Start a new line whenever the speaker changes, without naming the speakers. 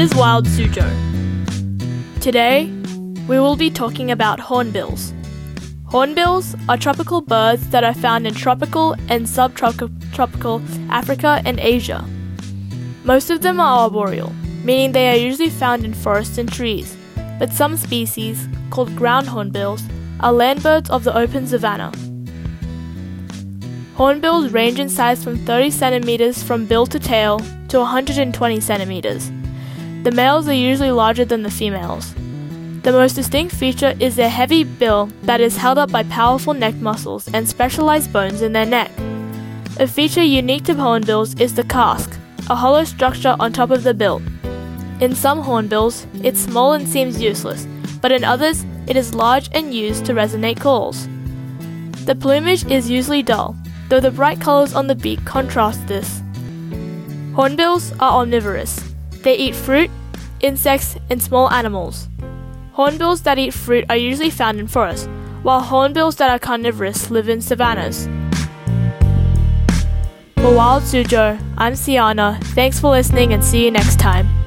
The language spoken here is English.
is Wild Suzhou. Today, we will be talking about hornbills. Hornbills are tropical birds that are found in tropical and subtropical Africa and Asia. Most of them are arboreal, meaning they are usually found in forests and trees, but some species, called ground hornbills, are land birds of the open savanna. Hornbills range in size from 30 centimeters from bill to tail to 120 centimeters. The males are usually larger than the females. The most distinct feature is their heavy bill that is held up by powerful neck muscles and specialized bones in their neck. A feature unique to hornbills is the casque, a hollow structure on top of the bill. In some hornbills, it's small and seems useless, but in others, it is large and used to resonate calls. The plumage is usually dull, though the bright colors on the beak contrast this. Hornbills are omnivorous. They eat fruit, insects, and small animals. Hornbills that eat fruit are usually found in forests, while hornbills that are carnivorous live in savannas. For Wild Suzhou, I'm Siana. Thanks for listening and see you next time.